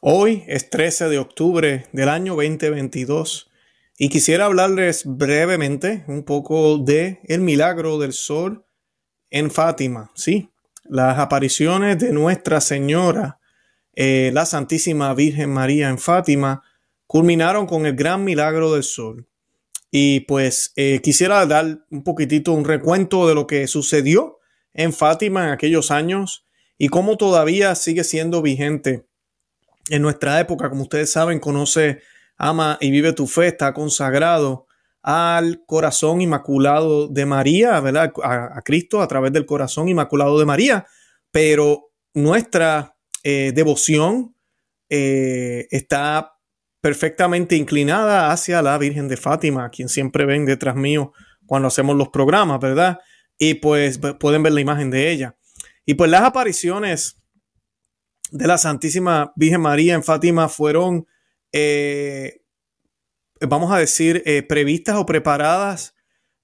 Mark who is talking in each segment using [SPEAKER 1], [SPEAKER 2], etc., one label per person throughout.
[SPEAKER 1] Hoy es 13 de octubre del año 2022 y quisiera hablarles brevemente un poco de el milagro del sol en Fátima. Sí, las apariciones de Nuestra Señora, eh, la Santísima Virgen María en Fátima, culminaron con el gran milagro del sol. Y pues eh, quisiera dar un poquitito un recuento de lo que sucedió en Fátima en aquellos años y cómo todavía sigue siendo vigente en nuestra época, como ustedes saben, conoce, ama y vive tu fe, está consagrado al corazón inmaculado de María, ¿verdad? A, Cristo a través del corazón inmaculado de María, pero nuestra eh, devoción eh, está perfectamente inclinada hacia la Virgen de Fátima, quien siempre ven detrás mío cuando hacemos los programas, ¿verdad? Y pues pueden ver la imagen de ella. Y pues las apariciones de la Santísima Virgen María en Fátima fueron, eh, vamos a decir, eh, previstas o preparadas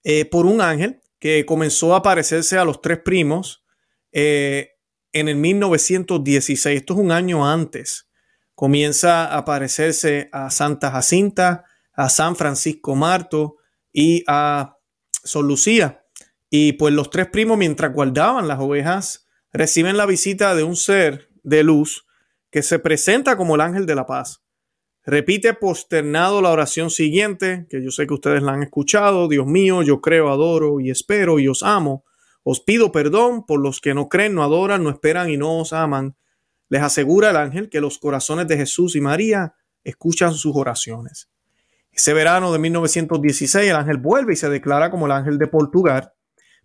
[SPEAKER 1] eh, por un ángel que comenzó a aparecerse a los tres primos en el 1916. Esto es un año antes. Comienza a aparecerse a Santa Jacinta, a San Francisco Marto y a Sol Lucía. Y pues los tres primos, mientras guardaban las ovejas, reciben la visita de un ser de luz que se presenta como el ángel de la paz. Repite posternado la oración siguiente, que yo sé que ustedes la han escuchado. Dios mío, yo creo, adoro y espero y os amo. Os pido perdón por los que no creen, no adoran, no esperan y no os aman. Les asegura el ángel que los corazones de Jesús y María escuchan sus oraciones. Ese verano de 1916 el ángel vuelve y se declara como el ángel de Portugal.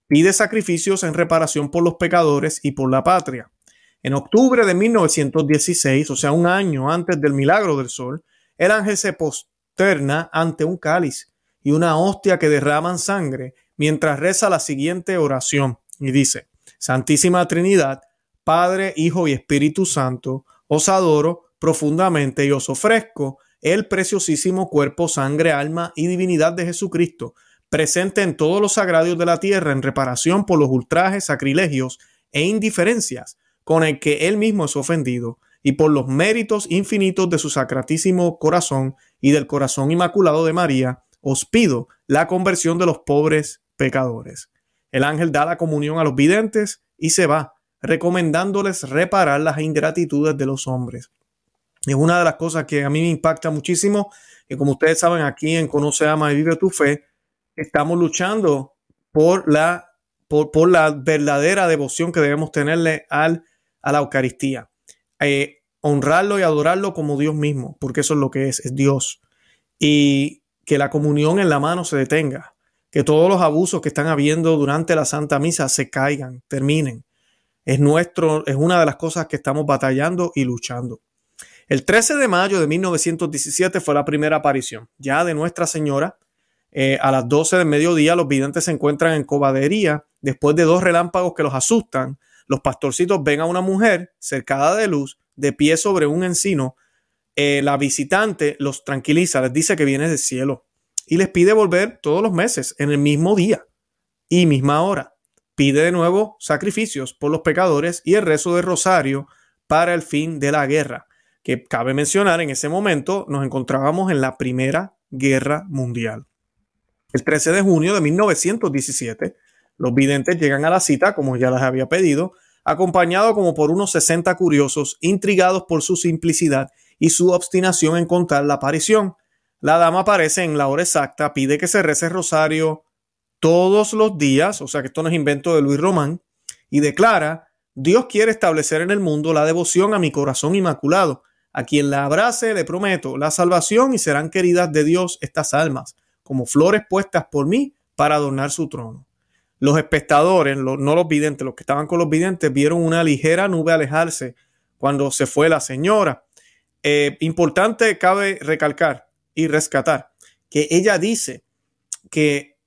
[SPEAKER 1] Pide sacrificios en reparación por los pecadores y por la patria. En octubre de 1916, o sea, un año antes del milagro del sol, el ángel se posterna ante un cáliz y una hostia que derraman sangre mientras reza la siguiente oración y dice, Santísima Trinidad, Padre, Hijo y Espíritu Santo, os adoro profundamente y os ofrezco el preciosísimo cuerpo, sangre, alma y divinidad de Jesucristo, presente en todos los sagrados de la tierra en reparación por los ultrajes, sacrilegios e indiferencias con el que él mismo es ofendido, y por los méritos infinitos de su sacratísimo corazón y del corazón inmaculado de María, os pido la conversión de los pobres pecadores. El ángel da la comunión a los videntes y se va, recomendándoles reparar las ingratitudes de los hombres. Es una de las cosas que a mí me impacta muchísimo, y como ustedes saben, aquí en Conoce, Ama y Vive tu Fe, estamos luchando por la, por, por la verdadera devoción que debemos tenerle al a la Eucaristía. Eh, honrarlo y adorarlo como Dios mismo, porque eso es lo que es, es Dios. Y que la comunión en la mano se detenga, que todos los abusos que están habiendo durante la Santa Misa se caigan, terminen. Es nuestro, es una de las cosas que estamos batallando y luchando. El 13 de mayo de 1917 fue la primera aparición, ya de Nuestra Señora. Eh, a las 12 del mediodía los videntes se encuentran en cobadería después de dos relámpagos que los asustan los pastorcitos ven a una mujer cercada de luz, de pie sobre un encino. Eh, la visitante los tranquiliza, les dice que viene del cielo y les pide volver todos los meses en el mismo día y misma hora. Pide de nuevo sacrificios por los pecadores y el rezo de rosario para el fin de la guerra, que cabe mencionar en ese momento nos encontrábamos en la Primera Guerra Mundial. El 13 de junio de 1917, los videntes llegan a la cita, como ya les había pedido, acompañado como por unos 60 curiosos, intrigados por su simplicidad y su obstinación en contar la aparición. La dama aparece en la hora exacta, pide que se rece rosario todos los días, o sea que esto no es invento de Luis Román, y declara, Dios quiere establecer en el mundo la devoción a mi corazón inmaculado. A quien la abrace le prometo la salvación y serán queridas de Dios estas almas, como flores puestas por mí para adornar su trono. Los espectadores, no los videntes, los que estaban con los videntes, vieron una ligera nube alejarse cuando se fue la señora. Eh, importante cabe recalcar y rescatar que ella dice que,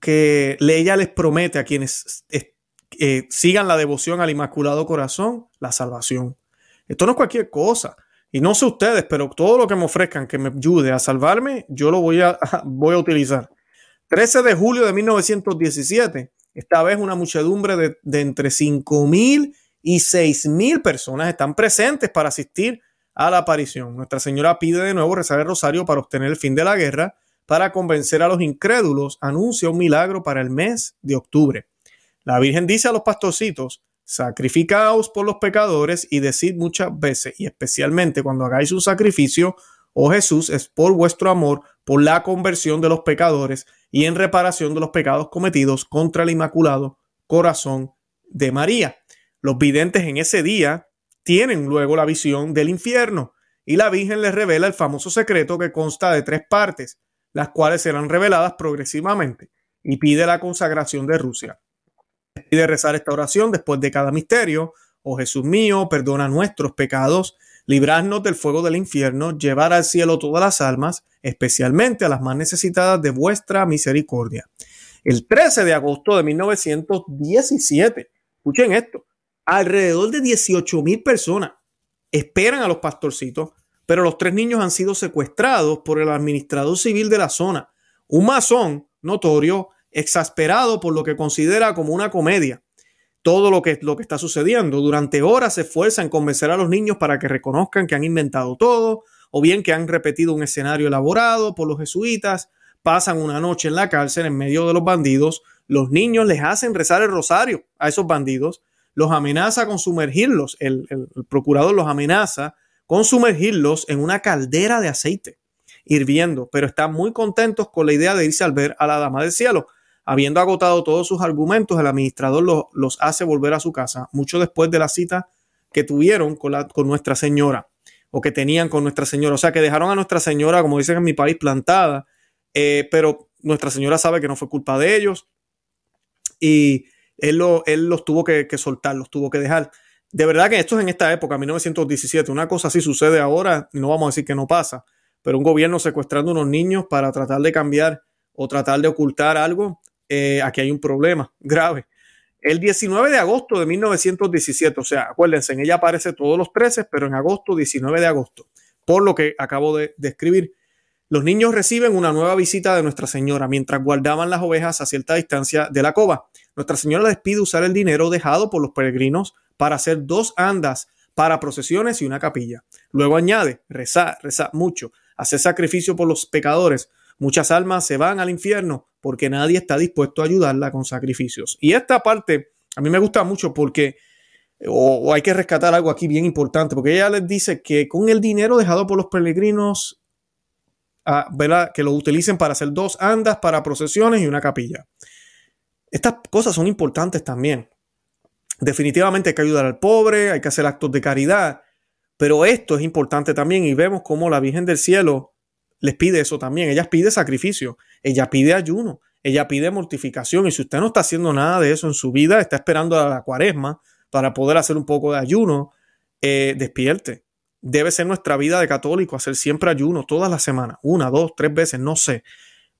[SPEAKER 1] que ella les promete a quienes eh, sigan la devoción al Inmaculado Corazón la salvación. Esto no es cualquier cosa. Y no sé ustedes, pero todo lo que me ofrezcan que me ayude a salvarme, yo lo voy a, voy a utilizar. 13 de julio de 1917, esta vez una muchedumbre de, entre 5 mil y 6 mil personas están presentes para asistir a la aparición. Nuestra Señora pide de nuevo rezar el rosario para obtener el fin de la guerra, para convencer a los incrédulos, anuncia un milagro para el mes de octubre. La Virgen dice a los pastorcitos, sacrificaos por los pecadores y decid muchas veces, y especialmente cuando hagáis un sacrificio, oh Jesús, es por vuestro amor, por la conversión de los pecadores y en reparación de los pecados cometidos contra el Inmaculado Corazón de María. Los videntes en ese día tienen luego la visión del infierno y la Virgen les revela el famoso secreto que consta de tres partes, las cuales serán reveladas progresivamente, y pide la consagración de Rusia. Pide rezar esta oración después de cada misterio. Oh Jesús mío, perdona nuestros pecados, librarnos del fuego del infierno, llevar al cielo todas las almas, especialmente a las más necesitadas de vuestra misericordia. El 13 de agosto de 1917, escuchen esto, alrededor de 18 mil personas esperan a los pastorcitos, pero los tres niños han sido secuestrados por el administrador civil de la zona, un masón notorio, exasperado por lo que considera como una comedia. Todo lo que, lo que está sucediendo. Durante horas se esfuerza en convencer a los niños para que reconozcan que han inventado todo, o bien que han repetido un escenario elaborado por los jesuitas, pasan una noche en la cárcel en medio de los bandidos, los niños les hacen rezar el rosario a esos bandidos, los amenaza con sumergirlos, el, procurador los amenaza con sumergirlos en una caldera de aceite hirviendo, pero están muy contentos con la idea de irse al ver a la Dama del Cielo. Habiendo agotado todos sus argumentos, el administrador los, hace volver a su casa, mucho después de la cita que tuvieron con, la, con Nuestra Señora, o que tenían con Nuestra Señora. O sea, que dejaron a Nuestra Señora, como dicen en mi país, plantada, eh, pero Nuestra Señora sabe que no fue culpa de ellos. Y él, él los tuvo que, soltar, los tuvo que dejar. De verdad que esto es en esta época, 1917. Una cosa así sucede ahora, y no vamos a decir que no pasa, pero un gobierno secuestrando unos niños para tratar de cambiar o tratar de ocultar algo, eh, aquí hay un problema grave. El 19 de agosto de 1917, o sea, acuérdense, en ella aparece todos los 13, pero en agosto, 19 de agosto, por lo que acabo de describir, los niños reciben una nueva visita de Nuestra Señora mientras guardaban las ovejas a cierta distancia de la cova. Nuestra Señora les pide usar el dinero dejado por los peregrinos para hacer dos andas para procesiones y una capilla. Luego añade, rezar, rezar mucho, hacer sacrificio por los pecadores. Muchas almas se van al infierno porque nadie está dispuesto a ayudarla con sacrificios. Y esta parte a mí me gusta mucho porque o, hay que rescatar algo aquí bien importante, porque ella les dice que con el dinero dejado por los peregrinos que lo utilicen para hacer dos andas para procesiones y una capilla. Estas cosas son importantes también. Definitivamente hay que ayudar al pobre, hay que hacer actos de caridad, pero esto es importante también y vemos cómo la Virgen del Cielo les pide eso también. Ella pide sacrificio, ella pide ayuno, ella pide mortificación y si usted no está haciendo nada de eso en su vida, está esperando a la cuaresma para poder hacer un poco de ayuno, eh, despierte debe ser nuestra vida de católico, hacer siempre ayuno todas las semanas, una, dos, tres veces, no sé,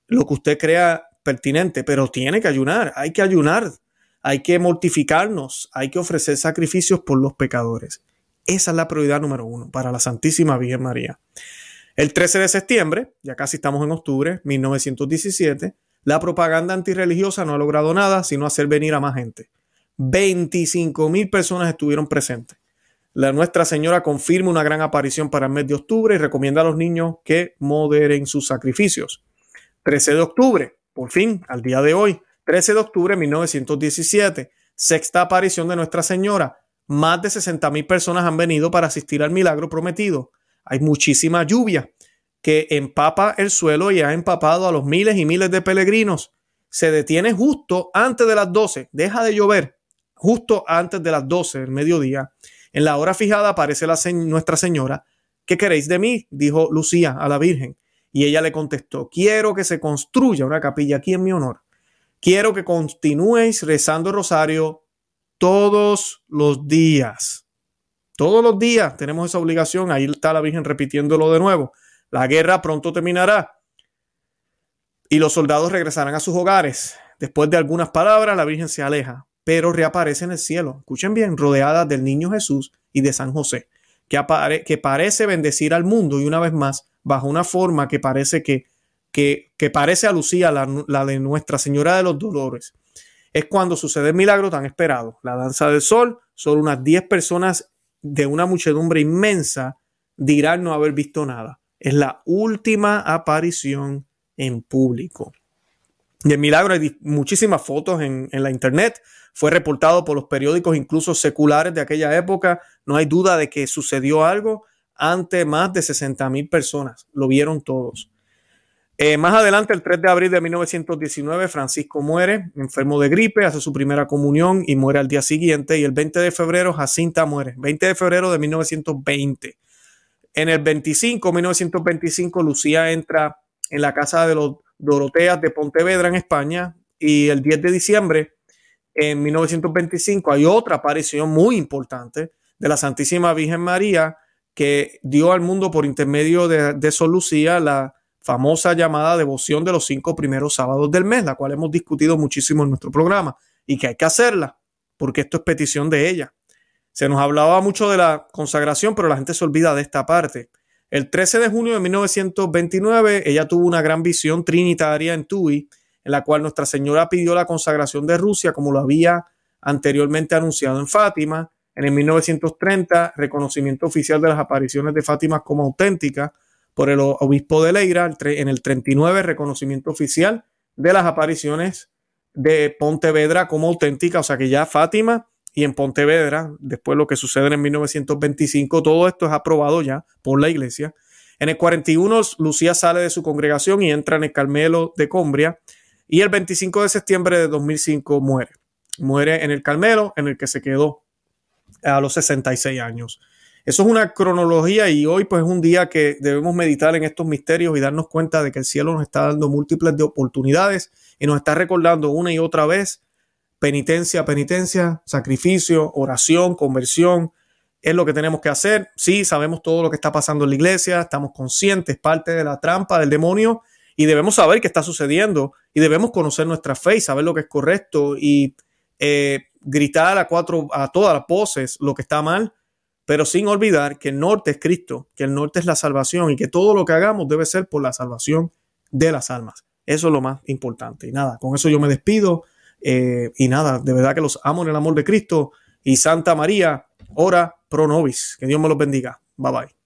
[SPEAKER 1] lo que usted crea pertinente, pero tiene que ayunar, hay que ayunar, hay que mortificarnos, hay que ofrecer sacrificios por los pecadores. Esa es la prioridad número uno para la Santísima Virgen María. El 13 de septiembre, ya casi estamos en octubre, 1917, la propaganda antirreligiosa no ha logrado nada sino hacer venir a más gente. 25 mil personas estuvieron presentes. La Nuestra Señora confirma una gran aparición para el mes de octubre y recomienda a los niños que moderen sus sacrificios. 13 de octubre, por fin, al día de hoy, 13 de octubre de 1917, sexta aparición de Nuestra Señora. Más de 60 mil personas han venido para asistir al milagro prometido. Hay muchísima lluvia que empapa el suelo y ha empapado a los miles y miles de peregrinos. Se detiene justo antes de las 12, deja de llover justo antes de las 12 del mediodía en la hora fijada aparece la Nuestra Señora. ¿Qué queréis de mí? dijo Lucía a la Virgen. Y ella le contestó, quiero que se construya una capilla aquí en mi honor. Quiero que continuéis rezando el rosario todos los días. Todos los días tenemos esa obligación. Ahí está la Virgen repitiéndolo de nuevo. La guerra pronto terminará y los soldados regresarán a sus hogares. Después de algunas palabras, la Virgen se aleja pero reaparece en el cielo. Escuchen bien, rodeada del niño Jesús y de San José, que, que parece bendecir al mundo y una vez más, bajo una forma que parece que, que, parece a Lucía, la, la, de Nuestra Señora de los Dolores. Es cuando sucede el milagro tan esperado. La danza del sol, son unas 10 personas de una muchedumbre inmensa dirán no haber visto nada. Es la última aparición en público. Y el milagro, hay muchísimas fotos en, en la internet, fue reportado por los periódicos incluso seculares de aquella época. No hay duda de que sucedió algo ante más de 60 mil personas. Lo vieron todos. Eh, más adelante, el 3 de abril de 1919, Francisco muere, enfermo de gripe, hace su primera comunión y muere al día siguiente. Y el 20 de febrero, Jacinta muere, 20 de febrero de 1920. En el 25, 1925, Lucía entra en la casa de los Doroteas de Pontevedra, en España. Y el 10 de diciembre, en 1925, hay otra aparición muy importante de la Santísima Virgen María que dio al mundo por intermedio de, de Lucía la famosa llamada devoción de los cinco primeros sábados del mes, la cual hemos discutido muchísimo en nuestro programa y que hay que hacerla porque esto es petición de ella. Se nos hablaba mucho de la consagración, pero la gente se olvida de esta parte. El 13 de junio de 1929, ella tuvo una gran visión trinitaria en Tui, en la cual Nuestra Señora pidió la consagración de Rusia, como lo había anteriormente anunciado en Fátima. En el 1930, reconocimiento oficial de las apariciones de Fátima como auténticas por el obispo de Leira, en el 39 reconocimiento oficial de las apariciones de Pontevedra como auténtica, o sea que ya Fátima y en Pontevedra, después lo que sucede en 1925, todo esto es aprobado ya por la iglesia. En el 41 Lucía sale de su congregación y entra en el Carmelo de Combria y el 25 de septiembre de 2005 muere. Muere en el Carmelo en el que se quedó a los 66 años. Eso es una cronología y hoy pues es un día que debemos meditar en estos misterios y darnos cuenta de que el cielo nos está dando múltiples de oportunidades y nos está recordando una y otra vez penitencia, penitencia, sacrificio, oración, conversión. Es lo que tenemos que hacer. Sí, sabemos todo lo que está pasando en la iglesia, estamos conscientes, parte de la trampa del demonio y debemos saber qué está sucediendo y debemos conocer nuestra fe y saber lo que es correcto y eh, gritar a cuatro, a todas las voces lo que está mal pero sin olvidar que el norte es Cristo, que el norte es la salvación y que todo lo que hagamos debe ser por la salvación de las almas. Eso es lo más importante. Y nada, con eso yo me despido. Eh, y nada, de verdad que los amo en el amor de Cristo. Y Santa María, ora pro nobis. Que Dios me los bendiga. Bye bye.